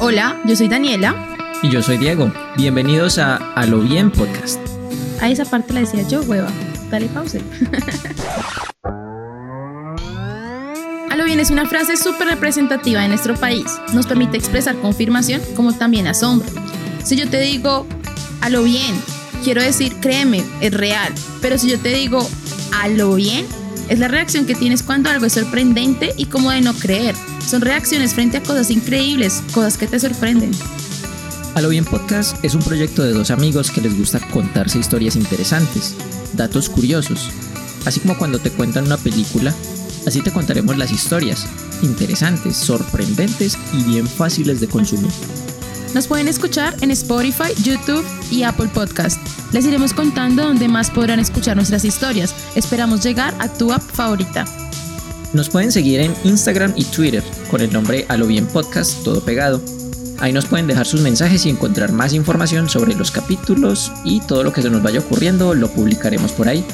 Hola, yo soy Daniela. Y yo soy Diego. Bienvenidos a A lo Bien Podcast. A esa parte la decía yo, hueva. Dale pausa. A lo bien es una frase súper representativa de nuestro país. Nos permite expresar confirmación como también asombro. Si yo te digo a lo bien, quiero decir créeme, es real. Pero si yo te digo a lo bien, es la reacción que tienes cuando algo es sorprendente y como de no creer. Son reacciones frente a cosas increíbles, cosas que te sorprenden. A lo bien podcast es un proyecto de dos amigos que les gusta contarse historias interesantes, datos curiosos. Así como cuando te cuentan una película, así te contaremos las historias, interesantes, sorprendentes y bien fáciles de consumir. Nos pueden escuchar en Spotify, YouTube y Apple Podcast. Les iremos contando dónde más podrán escuchar nuestras historias. Esperamos llegar a tu app favorita. Nos pueden seguir en Instagram y Twitter con el nombre A lo bien podcast, todo pegado. Ahí nos pueden dejar sus mensajes y encontrar más información sobre los capítulos y todo lo que se nos vaya ocurriendo lo publicaremos por ahí.